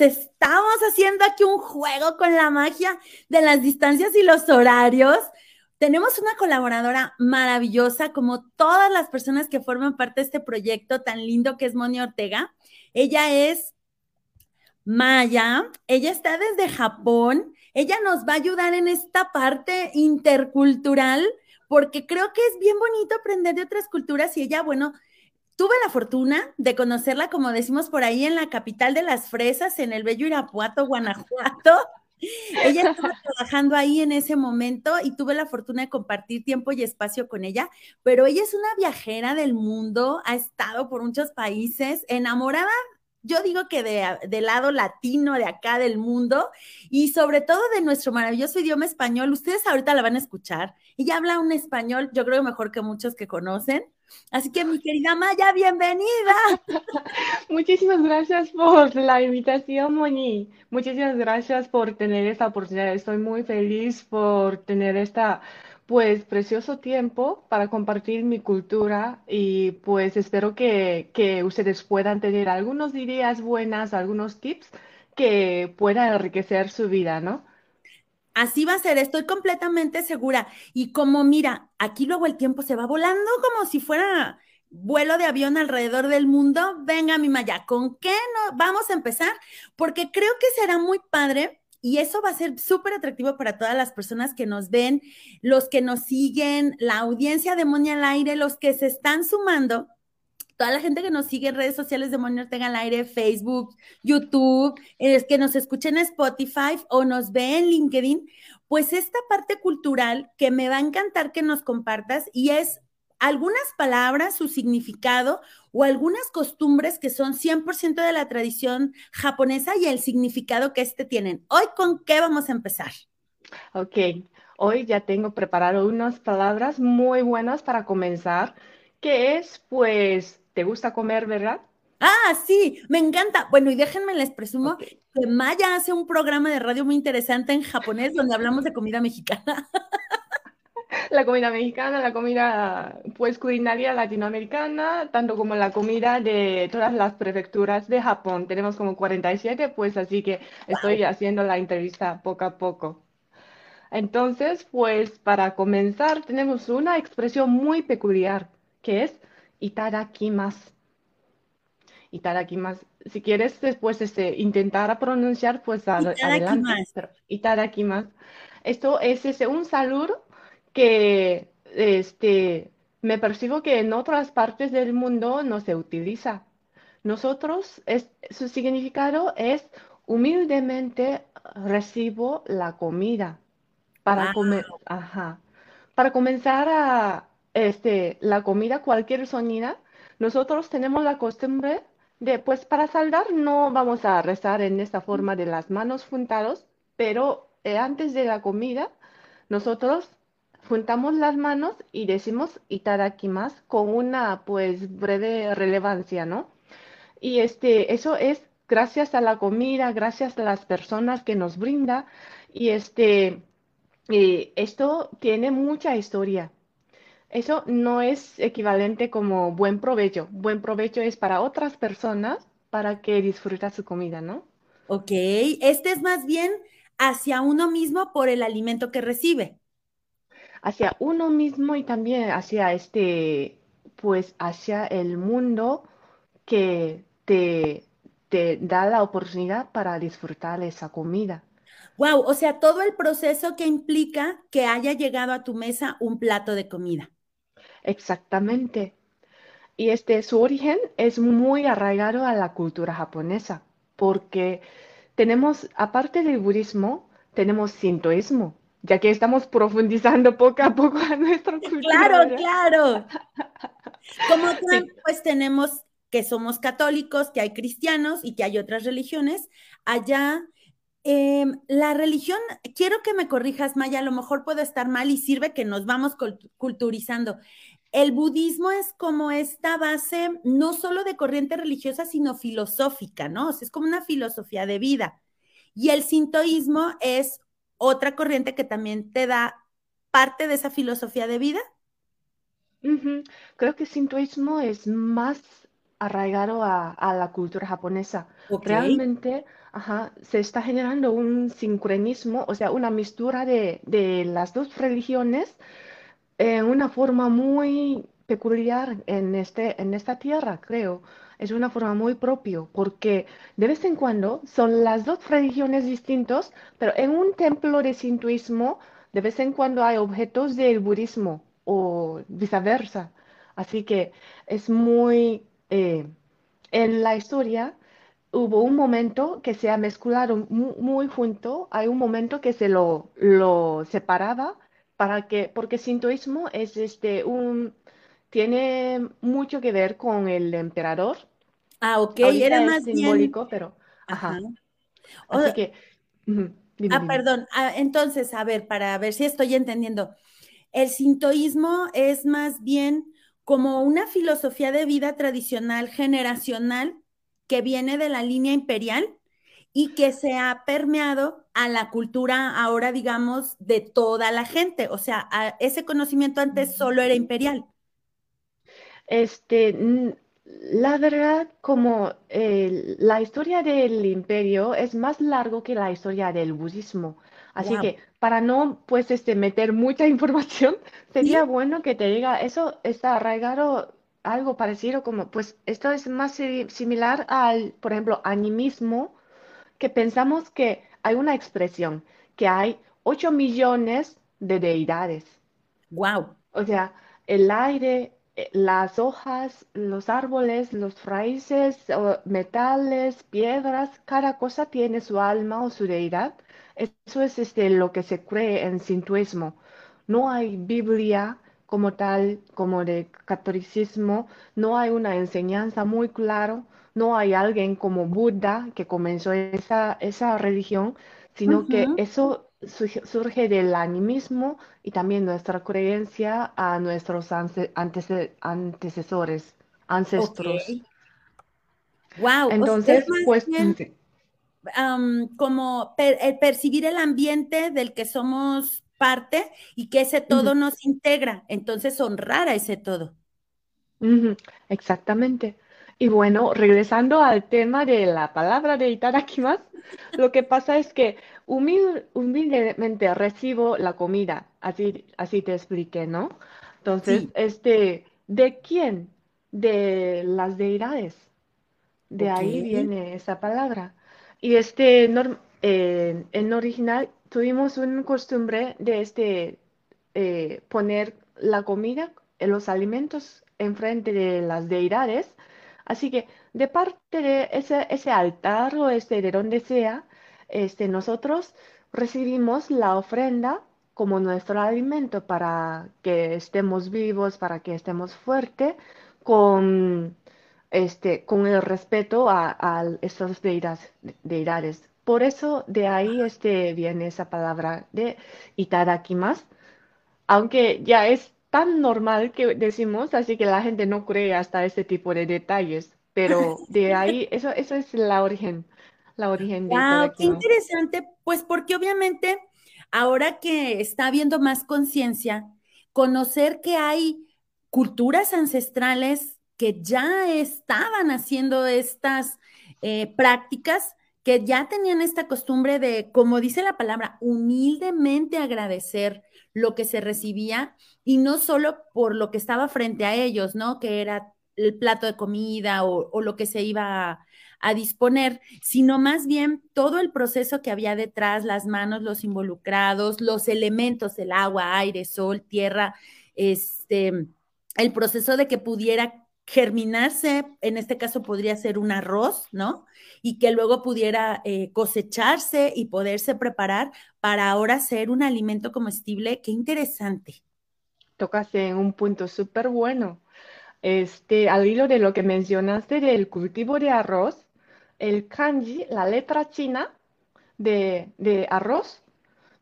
Estamos haciendo aquí un juego con la magia de las distancias y los horarios. Tenemos una colaboradora maravillosa, como todas las personas que forman parte de este proyecto tan lindo que es Moni Ortega. Ella es Maya, ella está desde Japón. Ella nos va a ayudar en esta parte intercultural, porque creo que es bien bonito aprender de otras culturas y ella, bueno, tuve la fortuna de conocerla, como decimos por ahí, en la capital de las fresas, en el bello Irapuato, Guanajuato. Ella estaba trabajando ahí en ese momento y tuve la fortuna de compartir tiempo y espacio con ella, pero ella es una viajera del mundo, ha estado por muchos países, enamorada yo digo que de, del lado latino de acá del mundo y sobre todo de nuestro maravilloso idioma español. Ustedes ahorita la van a escuchar. Ella habla un español, yo creo mejor que muchos que conocen. Así que mi querida Maya, bienvenida. Muchísimas gracias por la invitación, Moni. Muchísimas gracias por tener esta oportunidad. Estoy muy feliz por tener esta pues precioso tiempo para compartir mi cultura y pues espero que, que ustedes puedan tener algunas ideas buenas, algunos tips que puedan enriquecer su vida, ¿no? Así va a ser, estoy completamente segura. Y como mira, aquí luego el tiempo se va volando como si fuera vuelo de avión alrededor del mundo. Venga, mi Maya, ¿con qué no vamos a empezar? Porque creo que será muy padre y eso va a ser súper atractivo para todas las personas que nos ven, los que nos siguen, la audiencia de Monia al aire, los que se están sumando toda la gente que nos sigue en redes sociales de Monia Ortega al aire, Facebook, YouTube, es que nos escuchen en Spotify o nos ve en LinkedIn, pues esta parte cultural que me va a encantar que nos compartas y es algunas palabras, su significado o algunas costumbres que son 100% de la tradición japonesa y el significado que este tienen. Hoy, ¿con qué vamos a empezar? Ok, hoy ya tengo preparado unas palabras muy buenas para comenzar, que es, pues, ¿te gusta comer, verdad? Ah, sí, me encanta. Bueno, y déjenme les presumo que Maya hace un programa de radio muy interesante en japonés donde hablamos de comida mexicana. la comida mexicana, la comida pues culinaria latinoamericana, tanto como la comida de todas las prefecturas de Japón. Tenemos como 47, pues así que estoy haciendo la entrevista poco a poco. Entonces, pues para comenzar, tenemos una expresión muy peculiar que es itadakimasu. Itadakimasu. Si quieres después este, intentar pronunciar, pues adelante. Itadakimasu. Esto es ese, un saludo que este, me percibo que en otras partes del mundo no se utiliza. Nosotros, es, su significado es humildemente recibo la comida para comer, ajá. Para comenzar a este, la comida, cualquier sonida, nosotros tenemos la costumbre de, pues para saldar no vamos a rezar en esta forma de las manos juntados, pero eh, antes de la comida, nosotros juntamos las manos y decimos más con una pues breve relevancia, ¿no? Y este, eso es gracias a la comida, gracias a las personas que nos brinda y este, esto tiene mucha historia. Eso no es equivalente como buen provecho. Buen provecho es para otras personas para que disfruta su comida, ¿no? Ok, este es más bien hacia uno mismo por el alimento que recibe hacia uno mismo y también hacia este, pues hacia el mundo que te, te da la oportunidad para disfrutar esa comida. Wow, o sea, todo el proceso que implica que haya llegado a tu mesa un plato de comida. Exactamente. Y este, su origen es muy arraigado a la cultura japonesa, porque tenemos, aparte del budismo, tenemos sintoísmo, ya que estamos profundizando poco a poco a nuestro cultura. Claro, claro. Como pues tenemos que somos católicos, que hay cristianos y que hay otras religiones. Allá, em, la religión, quiero que me corrijas, Maya, a lo mejor puedo estar mal y sirve que nos vamos culturizando. El budismo es como esta base no solo de corriente religiosa, sino filosófica, ¿no? O sea, es como una filosofía de vida. Y el sintoísmo es otra corriente que también te da parte de esa filosofía de vida? Creo que sintoísmo es más arraigado a, la cultura japonesa. Realmente se está generando un sincronismo, o sea, una mistura de, de las dos religiones en una forma muy peculiar en, este, en esta tierra, creo. Es una forma muy propia, porque de vez en cuando son las dos religiones distintas, pero en un templo de sintoísmo, de vez en cuando hay objetos del budismo o viceversa. Así que es muy... Eh, en la historia hubo un momento que se ha mezclado muy, junto, hay un momento que se lo, lo separaba para que, porque sintoísmo es este un tiene mucho que ver con el emperador. Ah, ok, era más simbólico, pero ajá. Así que ah, perdón. Ah, entonces, a ver, para ver si estoy entendiendo. El sintoísmo es más bien como una filosofía de vida tradicional generacional que viene de la línea imperial y que se ha permeado a la cultura ahora, digamos, de toda la gente. O sea, ese conocimiento antes solo era imperial. Este, la verdad, como eh, la historia del imperio es más largo que la historia del budismo. Así que para no pues este meter mucha información, sería bueno que te diga, eso está arraigado algo parecido como, pues esto es más similar al, por ejemplo, animismo, que pensamos que hay una expresión, que hay 8 millones de deidades. Wow. O sea, el aire, eh, las hojas, los árboles, los raíces, metales, piedras, cada cosa tiene su alma o su deidad. Eso es este, lo que se cree en sintoísmo. No hay Biblia como tal, como de catolicismo, no hay una enseñanza muy clara, no hay alguien como Buda que comenzó esa, esa religión, sino que eso surge del animismo y también nuestra creencia a nuestros antecesores, ancestros. Wow. Entonces, pues, como percibir el ambiente del que somos parte y que ese todo nos integra. Entonces, honrar a ese todo. Exactamente. Y bueno, regresando al tema de la palabra de itadakimasu, lo que pasa es que humildemente recibo la comida, así, así te expliqué, ¿no? Entonces, este, ¿de quién? De las deidades. De ahí viene esa palabra. Y este, en original tuvimos una costumbre de este, eh, poner la comida, los alimentos enfrente de las deidades Así que de parte de ese, altar o este, de donde sea, este, nosotros recibimos la ofrenda como nuestro alimento para que estemos vivos, para que estemos fuertes, con, este, con el respeto a, a estas deidades, Por eso de ahí este, viene esa palabra de itadakimasu, aunque ya es tan normal que decimos, así que la gente no cree hasta ese tipo de detalles, pero de ahí, eso, eso es la origen, la origen de wow, qué interesante, pues porque obviamente ahora que está habiendo más conciencia, conocer que hay culturas ancestrales que ya estaban haciendo estas eh, prácticas, que ya tenían esta costumbre de, como dice la palabra, humildemente agradecer lo que se recibía y no solo por lo que estaba frente a ellos, ¿no? Que era el plato de comida o, lo que se iba a, disponer, sino más bien todo el proceso que había detrás, las manos, los involucrados, los elementos, el agua, aire, sol, tierra, este, el proceso de que pudiera germinarse, en este caso podría ser un arroz, ¿no? Y que luego pudiera eh, cosecharse y poderse preparar para ahora ser un alimento comestible. Qué interesante. Tocaste en un punto súper bueno. Este, al hilo de lo que mencionaste del cultivo de arroz, el kanji, la letra china de, de arroz,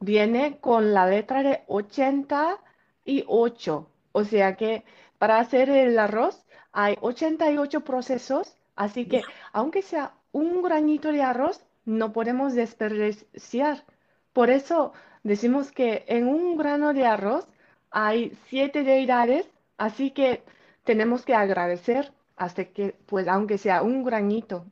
viene con la letra de 88. O sea que para hacer el arroz hay 88 procesos, así que aunque sea un granito de arroz, no podemos desperdiciar. Por eso decimos que en un grano de arroz hay siete deidades, así que tenemos que agradecer hasta que, pues, aunque sea un granito.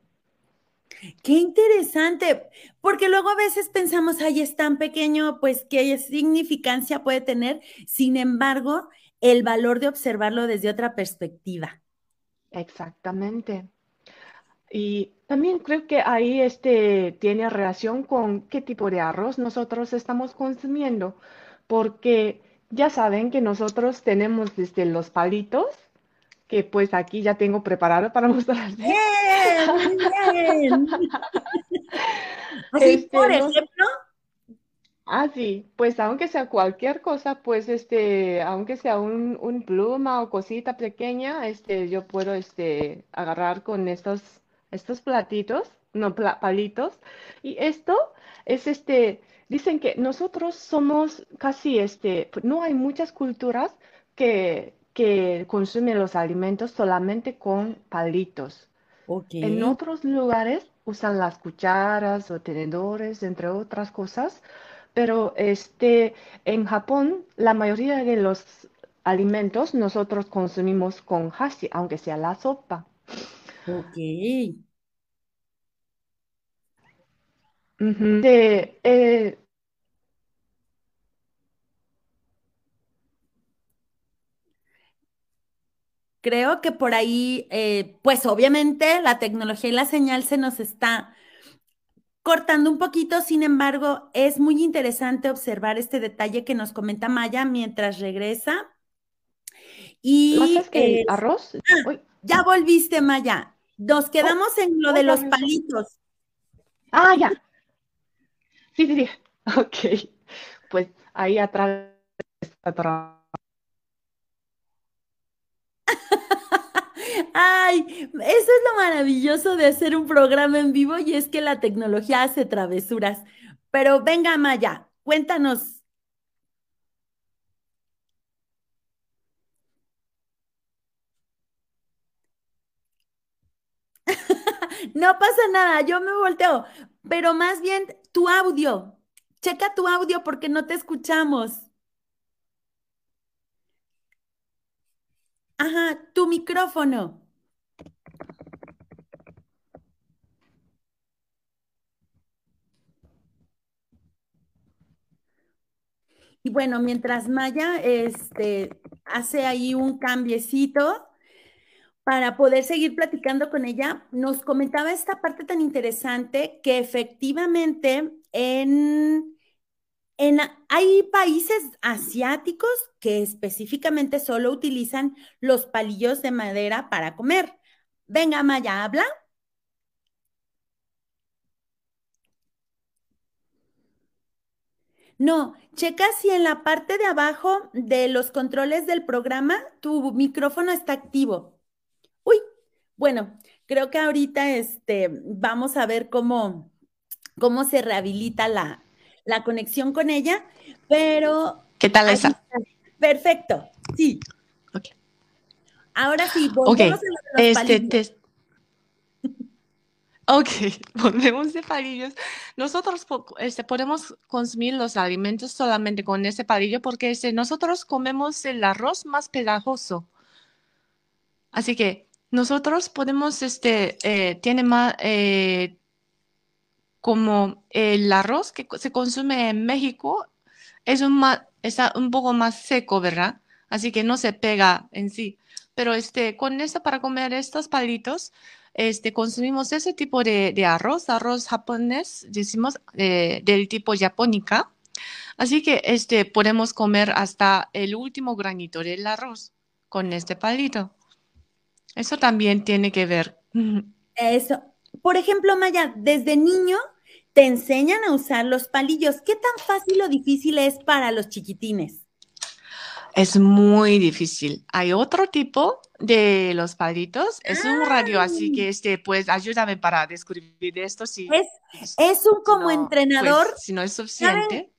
Qué interesante, porque luego a veces pensamos, ay, es tan pequeño, pues qué significancia puede tener. Sin embargo, el valor de observarlo desde otra perspectiva. Exactamente. Y también creo que ahí este tiene relación con qué tipo de arroz nosotros estamos consumiendo, porque ya saben que nosotros tenemos desde los palitos, que pues aquí ya tengo preparado para mostrarles. ¡Bien! bien. Así, este, por ejemplo. Ah, sí, pues aunque sea cualquier cosa, pues este, aunque sea un, un pluma o cosita pequeña, este, yo puedo este, agarrar con estos, estos platitos, no palitos, y esto es este, dicen que nosotros somos casi este, no hay muchas culturas que, que consumen los alimentos solamente con palitos. En otros lugares usan las cucharas o tenedores, entre otras cosas, pero este, en Japón la mayoría de los alimentos nosotros consumimos con hashi, aunque sea la sopa. Ok. Eh, creo que por ahí, eh, pues obviamente la tecnología y la señal se nos está cortando un poquito, sin embargo, es muy interesante observar este detalle que nos comenta Maya mientras regresa. Y eh, arroz. Ah, ya volviste, Maya. Nos quedamos en lo de los palitos. Ah, ya. Sí, sí, sí. Ok. Pues ahí atrás está Ay, eso es lo maravilloso de hacer un programa en vivo y es que la tecnología hace travesuras. Pero venga, Maya, cuéntanos. No pasa nada, yo me volteo, pero más bien tu audio. Checa tu audio porque no te escuchamos. Ajá, tu micrófono. Y bueno, mientras Maya este, hace ahí un cambiecito para poder seguir platicando con ella, nos comentaba esta parte tan interesante que efectivamente en, en, hay países asiáticos que específicamente solo utilizan los palillos de madera para comer. Venga, Maya, habla. No, checa si en la parte de abajo de los controles del programa tu micrófono está activo. Uy, bueno, creo que ahorita este, vamos a ver cómo, cómo se rehabilita la, conexión con ella, pero... ¿Qué tal esa? Perfecto, sí. Ok. Ahora sí, volvemos a los este, Ok, volvemos de palillos. Nosotros este, podemos consumir los alimentos solamente con ese palillo porque este, nosotros comemos el arroz más pegajoso. Así que nosotros podemos, este, eh, tiene más, eh, como el arroz que se consume en México es un, está un poco más seco, ¿verdad? Así que no se pega en sí. Pero este, con eso para comer estos palitos, este, consumimos ese tipo de, arroz, arroz japonés, decimos, eh, del tipo japónica. Así que este, podemos comer hasta el último granito del arroz con este palito. Eso también tiene que ver. Eso. Por ejemplo, Maya, desde niño te enseñan a usar los palillos. ¿Qué tan fácil o difícil es para los chiquitines? Es muy difícil. Hay otro tipo de los palitos. Es un radio, así que este, pues ayúdame para describir esto. Si, es, es un como pues, entrenador. si no es suficiente.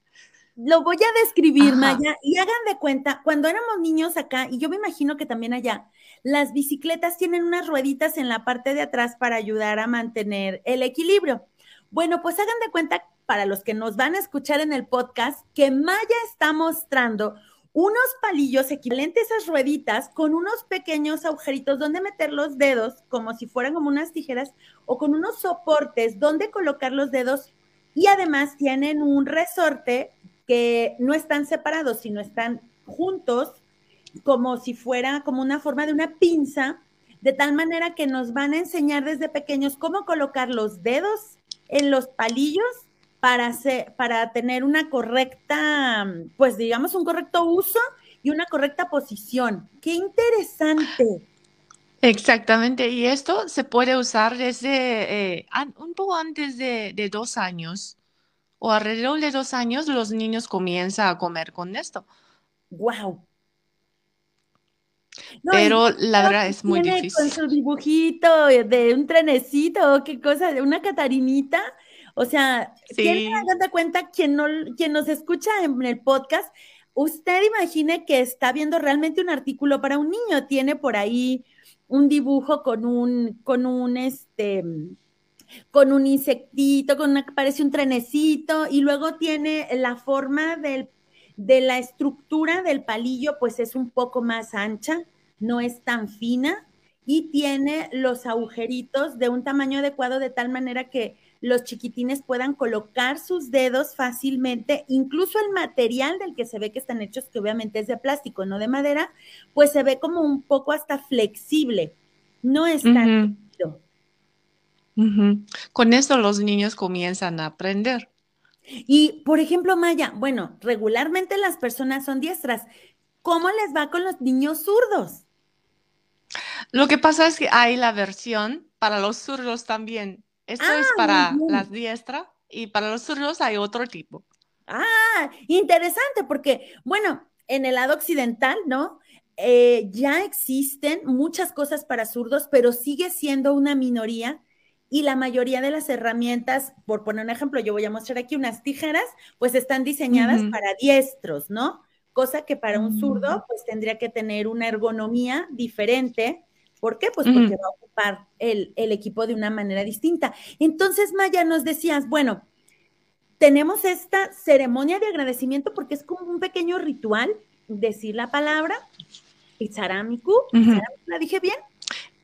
Lo voy a describir, Maya, y hagan de cuenta, cuando éramos niños acá, y yo me imagino que también allá, las bicicletas tienen unas rueditas en la parte de atrás para ayudar a mantener el equilibrio. Bueno, pues hagan de cuenta, para los que nos van a escuchar en el podcast, que Maya está mostrando unos palillos equivalentes a esas rueditas con unos pequeños agujeritos donde meter los dedos, como si fueran como unas tijeras, o con unos soportes donde colocar los dedos. Y además tienen un resorte que no están separados, sino están juntos, como si fuera como una forma de una pinza, de tal manera que nos van a enseñar desde pequeños cómo colocar los dedos en los palillos para, hacer, para tener una correcta, pues digamos, un correcto uso y una correcta posición. ¡Qué interesante! Exactamente, y esto se puede usar desde eh, un poco antes de, de, dos años o alrededor de dos años los niños comienzan a comer con esto. ¡Wow! Pero la verdad es muy difícil. Con su dibujito de un trenecito, qué cosa, de una catarinita. O sea, ¿quién se da cuenta, quien, no, quien nos escucha en el podcast, usted imagine que está viendo realmente un artículo para un niño, tiene por ahí un dibujo con un, con un, este, con un insectito, con una, parece un trenecito, y luego tiene la forma del de la estructura del palillo, pues es un poco más ancha, no es tan fina y tiene los agujeritos de un tamaño adecuado de tal manera que los chiquitines puedan colocar sus dedos fácilmente, incluso el material del que se ve que están hechos, que obviamente es de plástico, no de madera, pues se ve como un poco hasta flexible. No es tan Con esto los niños comienzan a aprender. Y, por ejemplo, Maya, bueno, regularmente las personas son diestras. ¿Cómo les va con los niños zurdos? Lo que pasa es que hay la versión para los zurdos también. Esto es ah, para las diestras y para los zurdos hay otro tipo. Ah, interesante, porque, bueno, en el lado occidental, ¿no? Eh, ya existen muchas cosas para zurdos, pero sigue siendo una minoría y la mayoría de las herramientas, por poner un ejemplo, yo voy a mostrar aquí unas tijeras, pues están diseñadas para diestros, ¿no? Cosa que para un zurdo, mm. pues tendría que tener una ergonomía diferente. ¿Por qué? Pues porque va a ocupar el, el equipo de una manera distinta. Entonces, Maya, nos decías, bueno, tenemos esta ceremonia de agradecimiento porque es como un pequeño ritual, decir la palabra, Itzaramiku, ¿la dije bien?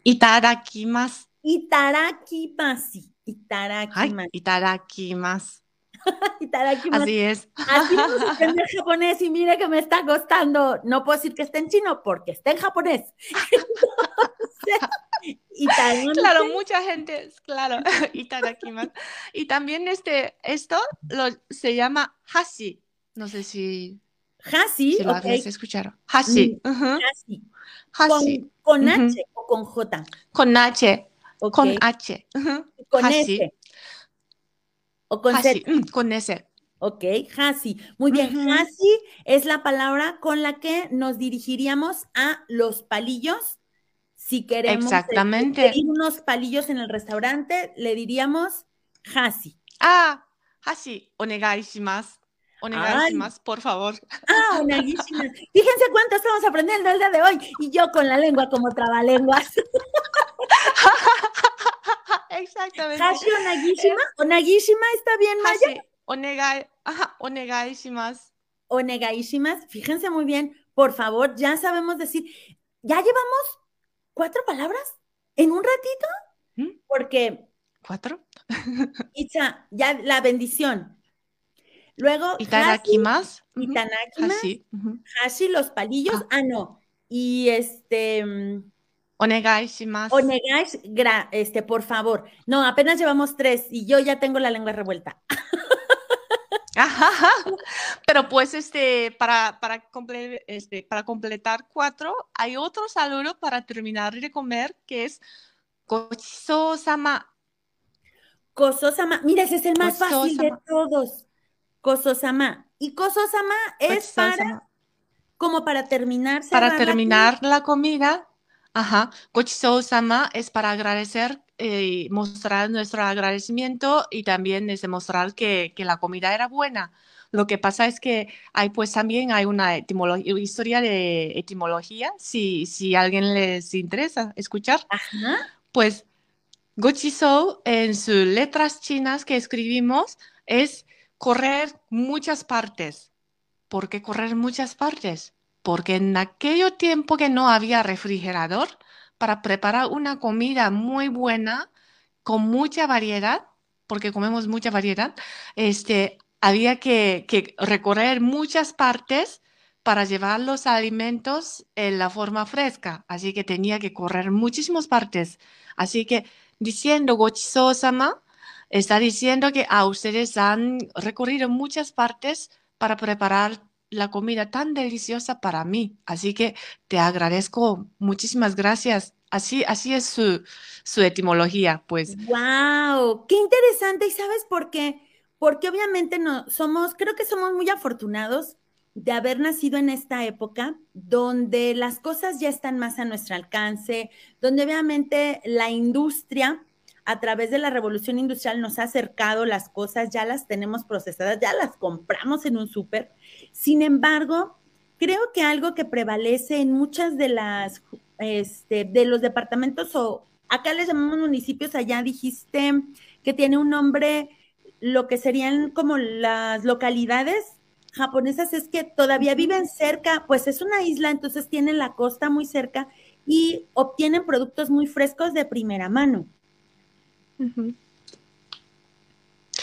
Itadakimasu. Itarakimasi. Itarakimasu. Itarakimasu. Itarakimasu. Así es. Así no se en japonés y mire que me está costando. No puedo decir que esté en chino porque está en japonés. claro, mucha gente, claro. Y también este, esto lo, se llama hashi. No sé si... Hashi, si lo okay. escucharon. Hashi. Mm, hashi. Con, H o con J. Con H. Con H. Con S. O con Z. Mm, con S. Ok, Hasi. Muy bien, Hasi es la palabra con la que nos dirigiríamos a los palillos. Si queremos Exactamente. unos palillos en el restaurante, le diríamos Hasi. Ah, Hasi, onegai shimasu. Onegai por favor. Ah, onegai Fíjense cuánto estamos aprendiendo el día de hoy y yo con la lengua como trabalenguas. Exactamente. Hashi onagishima. Onagishima está bien, Maya. Onegai, ajá, onegaishimas. Onegaishimas. Fíjense muy bien, por favor, ya sabemos decir. ¿Ya llevamos cuatro palabras en un ratito? ¿Mm? Porque. ¿Cuatro? Itza, ya la bendición. Luego. Itanakimas. Itanakimas. Hashi. Hashi, los palillos. Ah. ah, no. Y este. Onegai shimasu. Onegai, este, por favor. No, apenas llevamos tres y yo ya tengo la lengua revuelta. Pero pues este, para, para, este, para completar cuatro, hay otro saludo para terminar de comer que es Kochiso-sama. Koso-sama, mira, ese es el más fácil de todos. Koso-sama. Y Koso-sama es para, como para terminar. Para terminar la comida Ajá, Gochiso-sama es para agradecer y eh, mostrar nuestro agradecimiento y también es demostrar que, que, la comida era buena. Lo que pasa es que hay pues también hay una historia de etimología, si, si a alguien les interesa escuchar. Ajá. Pues Gochiso en sus letras chinas que escribimos es correr muchas partes. ¿Por qué correr muchas partes? Porque en aquel tiempo que no había refrigerador, para preparar una comida muy buena, con mucha variedad, porque comemos mucha variedad, este, había que, recorrer muchas partes para llevar los alimentos en la forma fresca, así que tenía que correr muchísimas partes. Así que diciendo Gochiso-sama, está diciendo que a ustedes han recorrido muchas partes para preparar la comida tan deliciosa para mí. Así que te agradezco, muchísimas gracias. Así, así es su, su etimología, pues. ¡Wow! ¡Qué interesante! ¿Y sabes por qué? Porque obviamente no somos, creo que somos muy afortunados de haber nacido en esta época donde las cosas ya están más a nuestro alcance, donde obviamente la industria a través de la revolución industrial nos ha acercado las cosas, ya las tenemos procesadas, ya las compramos en un súper. Sin embargo, creo que algo que prevalece en muchas de las, este, de los departamentos o acá les llamamos municipios, allá dijiste que tiene un nombre, lo que serían como las localidades japonesas es que todavía viven cerca, pues es una isla, entonces tienen la costa muy cerca y obtienen productos muy frescos de primera mano.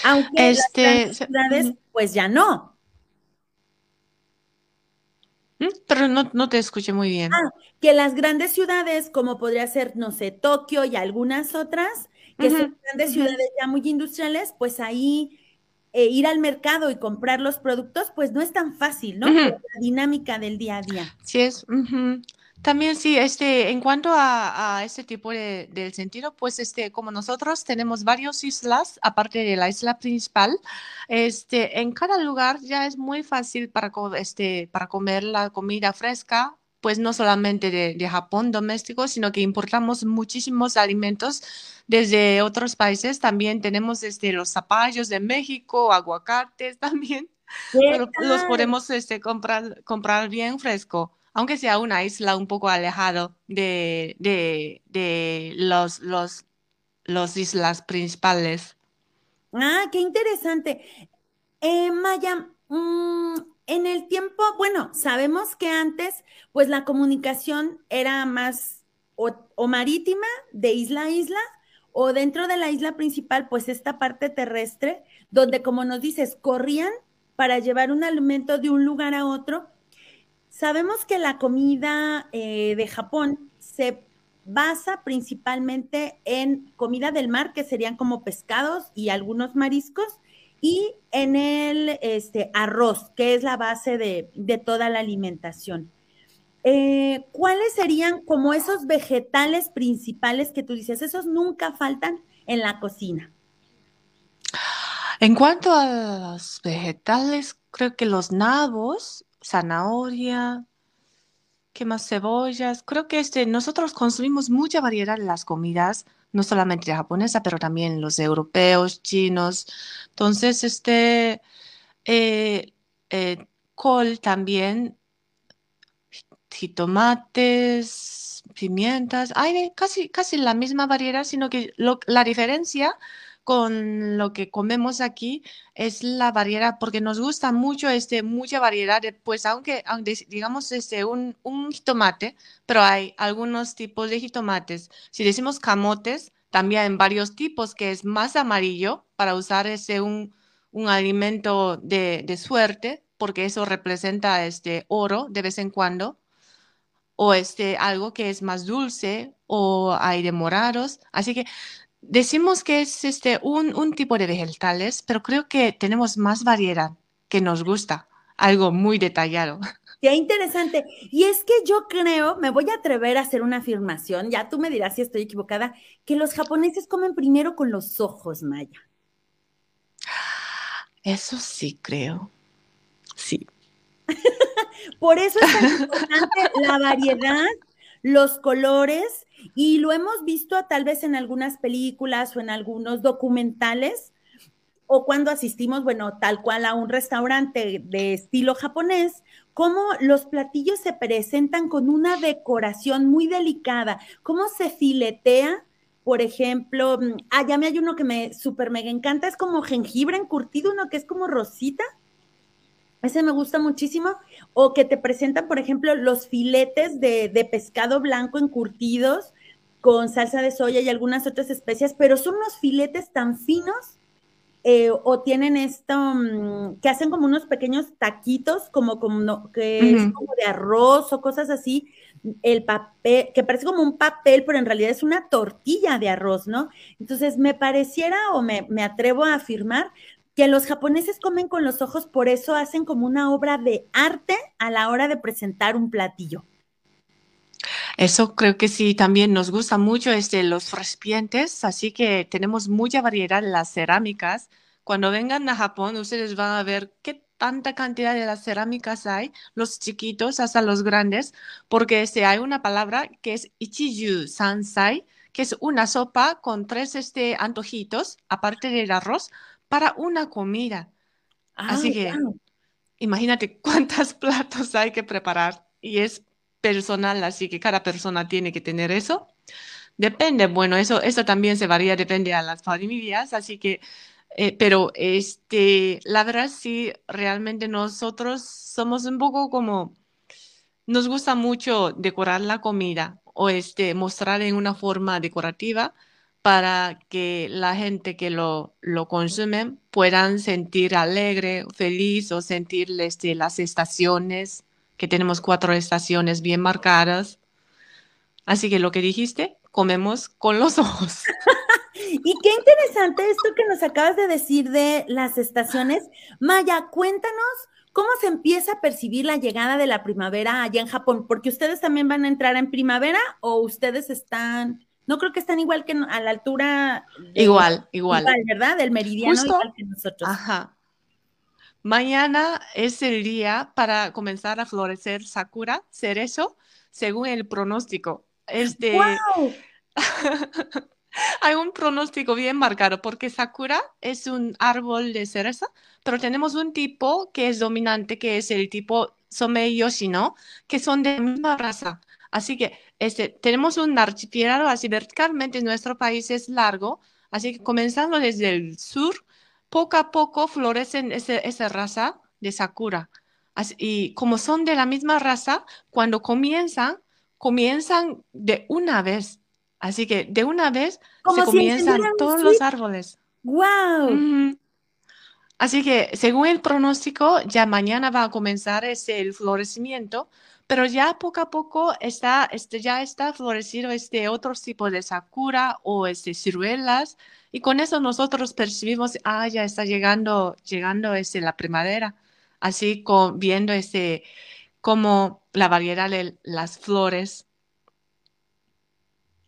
Aunque este, las ciudades, pues ya no. ¿Mm? Pero no, no, te escuché muy bien. Ah, que las grandes ciudades, como podría ser, no sé, Tokio y algunas otras, que son grandes ciudades ya muy industriales, pues ahí eh, ir al mercado y comprar los productos, pues no es tan fácil, ¿no? La dinámica del día a día. Sí es. También sí, este, en cuanto a, a este tipo de, del sentido, pues este, como nosotros tenemos varias islas, aparte de la isla principal, este, en cada lugar ya es muy fácil para, este, para comer la comida fresca, pues no solamente de, de Japón doméstico, sino que importamos muchísimos alimentos desde otros países. También tenemos este, los zapallos de México, aguacates también. Los podemos este, comprar, comprar bien fresco, aunque sea una isla un poco alejado de, de, de los, los, los islas principales. Ah, qué interesante. Eh, Maya, mm, en el tiempo, bueno, sabemos que antes, pues la comunicación era más o marítima, de isla a isla, o dentro de la isla principal, pues esta parte terrestre, donde como nos dices, corrían para llevar un alimento de un lugar a otro. Sabemos que la comida eh, de Japón se basa principalmente en comida del mar, que serían como pescados y algunos mariscos, y en el este, arroz, que es la base de, de toda la alimentación. Eh, ¿cuáles serían como esos vegetales principales que tú dices? Esos nunca faltan en la cocina. En cuanto a los vegetales, creo que los nabos, zanahoria, ¿qué más? Cebollas. Creo que este, nosotros consumimos mucha variedad en las comidas, no solamente japonesa, pero también los europeos, chinos. Entonces, este, eh, eh, col también jitomates, pimientas, hay casi, casi la misma variedad, sino que la diferencia con lo que comemos aquí es la variedad, porque nos gusta mucho este, mucha variedad, pues aunque, digamos este, un, un jitomate, pero hay algunos tipos de jitomates. Si decimos camotes, también varios tipos, que es más amarillo para usar ese un, un alimento de, de, suerte, porque eso representa este oro de vez en cuando o este, algo que es más dulce o hay de morados. Así que decimos que es este, un, un tipo de vegetales, pero creo que tenemos más variedad que nos gusta, algo muy detallado. Qué interesante. Y es que yo creo, me voy a atrever a hacer una afirmación, ya tú me dirás si estoy equivocada, que los japoneses comen primero con los ojos, Maya. Eso sí creo. Sí. Por eso es tan importante la variedad, los colores, y lo hemos visto tal vez en algunas películas o en algunos documentales, o cuando asistimos, bueno, tal cual a un restaurante de estilo japonés, cómo los platillos se presentan con una decoración muy delicada, cómo se filetea, por ejemplo, mm, ah, ya me hay uno que me súper mega encanta, es como jengibre encurtido, uno que es como rosita. Ese me gusta muchísimo. O que te presentan, por ejemplo, los filetes de, de pescado blanco encurtidos con salsa de soya y algunas otras especias, pero son unos filetes tan finos eh, o tienen esto mm, que hacen como unos pequeños taquitos, como, como que es como de arroz o cosas así, el papel, que parece como un papel, pero en realidad es una tortilla de arroz, ¿no? Entonces, me pareciera o me, me atrevo a afirmar que los japoneses comen con los ojos, por eso hacen como una obra de arte a la hora de presentar un platillo. Eso creo que sí, también nos gusta mucho este, los recipientes, así que tenemos mucha variedad en las cerámicas. Cuando vengan a Japón, ustedes van a ver qué tanta cantidad de las cerámicas hay, los chiquitos hasta los grandes, porque este, hay una palabra que es ichiju sansai, que es una sopa con tres este, antojitos, aparte del arroz, para una comida. Así que imagínate cuántos platos hay que preparar y es personal, así que cada persona tiene que tener eso. Depende, bueno, eso, eso también se varía, depende a las familias, así que, eh, pero este, la verdad sí, realmente nosotros somos un poco como, nos gusta mucho decorar la comida o este, mostrar en una forma decorativa para que la gente que lo, lo consume puedan sentir alegre, feliz o sentir las estaciones que tenemos cuatro estaciones bien marcadas. Así que lo que dijiste, comemos con los ojos. y qué interesante esto que nos acabas de decir de las estaciones. Maya, cuéntanos cómo se empieza a percibir la llegada de la primavera allá en Japón, porque ustedes también van a entrar en primavera o ustedes están, no creo que están igual que a la altura. igual, igual. ¿verdad? Del meridiano igual que nosotros. Ajá. Mañana es el día para comenzar a florecer sakura, cerezo, según el pronóstico. Este, Hay un pronóstico bien marcado porque sakura es un árbol de cereza, pero tenemos un tipo que es dominante, que es el tipo Sommei Yoshino, que son de la misma raza. Así que este, tenemos un archipiélago, así verticalmente nuestro país es largo, así que comenzando desde el sur poco a poco florecen esa raza de sakura. y como son de la misma raza, cuando comienzan, comienzan de una vez. Así que de una vez se comienzan todos los árboles. ¡Wow! Así que según el pronóstico, ya mañana va a comenzar ese, el florecimiento, pero ya poco a poco está, este, ya está florecido este otro tipo de sakura o este, ciruelas y con eso nosotros percibimos, ah, ya está llegando, llegando este, la primavera, así con, viendo este, como la variedad de las flores.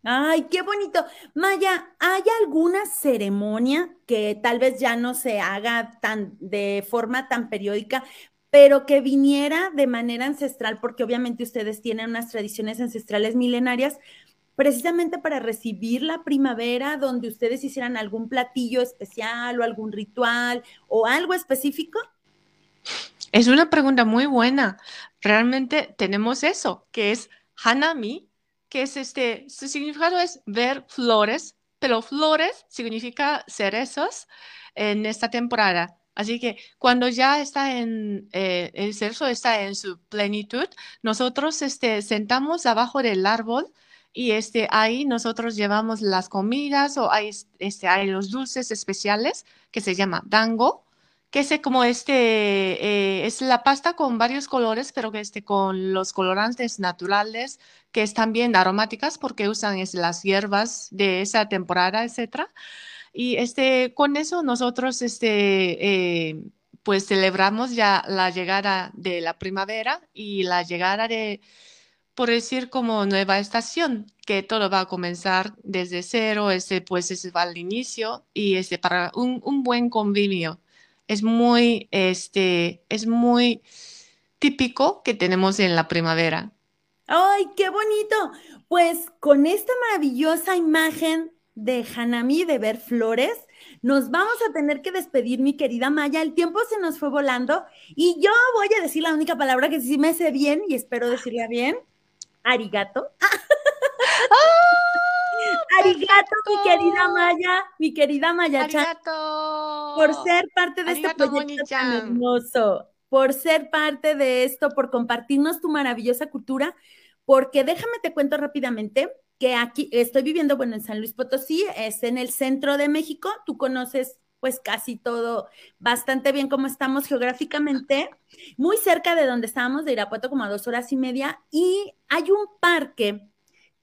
Ay, qué bonito. Maya, ¿hay alguna ceremonia que tal vez ya no se haga tan de forma tan periódica, pero que viniera de manera ancestral, porque obviamente ustedes tienen unas tradiciones ancestrales milenarias, precisamente para recibir la primavera, donde ustedes hicieran algún platillo especial o algún ritual o algo específico? Es una pregunta muy buena. Realmente tenemos eso, que es hanami, que es este, su significado es ver flores, pero flores significa cerezos en esta temporada. Así que cuando ya está en, eh, el cerezo está en su plenitud, nosotros este, sentamos abajo del árbol y este, ahí nosotros llevamos las comidas o hay, este, los dulces especiales que se llama dango, que es como este, eh, es la pasta con varios colores, pero que este, con los colorantes naturales, que están bien aromáticas porque usan es, las hierbas de esa temporada, etc. Y este, con eso nosotros este, eh, pues celebramos ya la llegada de la primavera y la llegada de por decir como nueva estación, que todo va a comenzar desde cero, ese pues ese va al inicio y ese para un, un buen convivio. Es muy, este, es muy típico que tenemos en la primavera. ¡Ay, qué bonito! Pues con esta maravillosa imagen de Hanami de ver flores, nos vamos a tener que despedir, mi querida Maya. El tiempo se nos fue volando y yo voy a decir la única palabra que sí me sé bien y espero decirla bien arigato. arigato, mi querida Maya, mi querida Maya arigato. por ser parte de este proyecto tan hermoso. por ser parte de esto, por compartirnos tu maravillosa cultura, porque déjame te cuento rápidamente que aquí estoy viviendo, bueno, en San Luis Potosí, es en el centro de México, tú conoces pues casi todo bastante bien como estamos geográficamente, muy cerca de donde estábamos, de Irapuato, como a dos horas y media, y hay un parque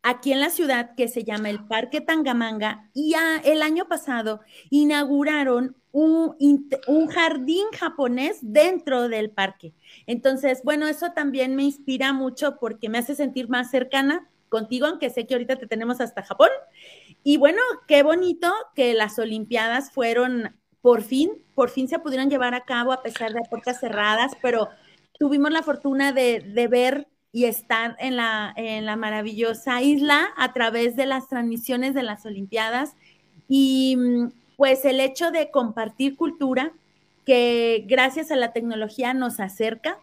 aquí en la ciudad que se llama el Parque Tangamanga, y el año pasado inauguraron un, un, jardín japonés dentro del parque. Entonces, bueno, eso también me inspira mucho porque me hace sentir más cercana contigo, aunque sé que ahorita te tenemos hasta Japón. Y bueno, qué bonito que las Olimpiadas fueron por fin, por fin se pudieron llevar a cabo a pesar de puertas cerradas, pero tuvimos la fortuna de, de ver y estar en la, en la maravillosa isla a través de las transmisiones de las Olimpiadas. Y pues el hecho de compartir cultura, que gracias a la tecnología nos acerca,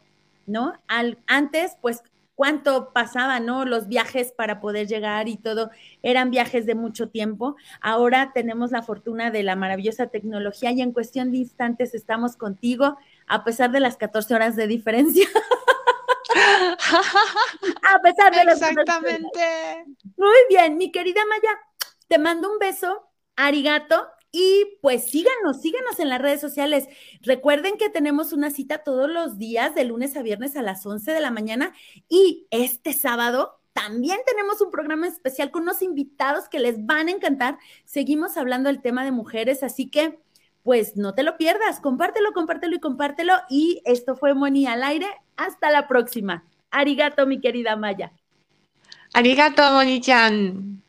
¿no? Al, antes, pues cuánto pasaba, ¿no? Los viajes para poder llegar y todo, eran viajes de mucho tiempo. Ahora tenemos la fortuna de la maravillosa tecnología y en cuestión de instantes estamos contigo, a pesar de las 14 horas de diferencia. a pesar de las Exactamente. Muy bien, mi querida Maya, te mando un beso, arigato, y pues síganos, síganos en las redes sociales. Recuerden que tenemos una cita todos los días, de lunes a viernes a las 11 de la mañana. Y este sábado también tenemos un programa especial con unos invitados que les van a encantar. Seguimos hablando del tema de mujeres, así que pues no te lo pierdas. Compártelo, compártelo y compártelo. Y esto fue Moni al aire. Hasta la próxima. Arigato, mi querida Maya. Arigato, Moni-chan.